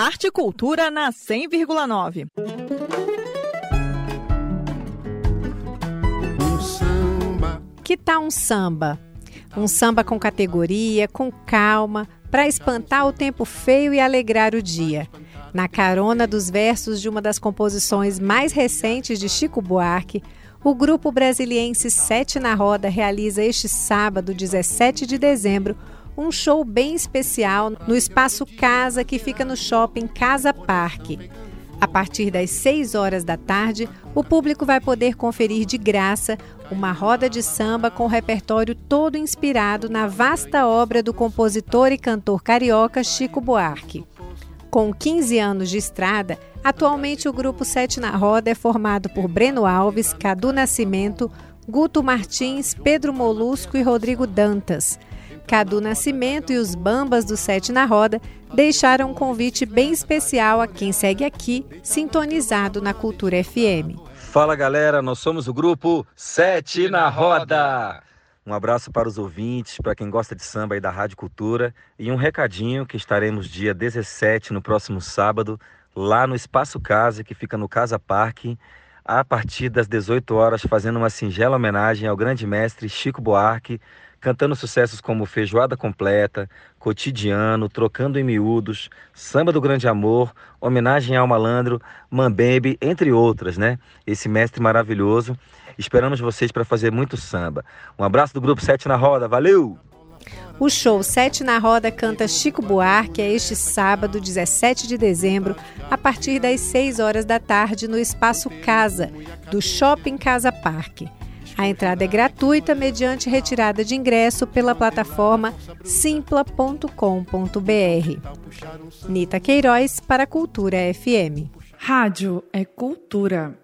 Arte e Cultura na 100,9. Um samba. Que tal um samba? Um samba com categoria, com calma, para espantar o tempo feio e alegrar o dia. Na carona dos versos de uma das composições mais recentes de Chico Buarque, o grupo brasiliense Sete na Roda realiza este sábado, 17 de dezembro, um show bem especial no espaço Casa que fica no shopping Casa Parque. A partir das 6 horas da tarde, o público vai poder conferir de graça uma roda de samba com repertório todo inspirado na vasta obra do compositor e cantor carioca Chico Buarque. Com 15 anos de estrada, atualmente o grupo Sete na Roda é formado por Breno Alves, Cadu Nascimento, Guto Martins, Pedro Molusco e Rodrigo Dantas. Cadu Nascimento e os Bambas do Sete na Roda deixaram um convite bem especial a quem segue aqui, sintonizado na Cultura FM. Fala galera, nós somos o grupo Sete na Roda. Um abraço para os ouvintes, para quem gosta de samba aí da Rádio Cultura e um recadinho que estaremos dia 17 no próximo sábado lá no Espaço Casa, que fica no Casa Parque, a partir das 18 horas, fazendo uma singela homenagem ao grande mestre Chico Buarque, cantando sucessos como Feijoada Completa, Cotidiano, Trocando em Miúdos, Samba do Grande Amor, Homenagem ao Malandro, Mambembe, entre outras, né? Esse mestre maravilhoso. Esperamos vocês para fazer muito samba. Um abraço do Grupo Sete na Roda, valeu! O show Sete na Roda canta Chico Buarque é este sábado, 17 de dezembro, a partir das 6 horas da tarde, no Espaço Casa, do Shopping Casa Parque. A entrada é gratuita mediante retirada de ingresso pela plataforma simpla.com.br. Nita Queiroz para Cultura FM. Rádio é cultura.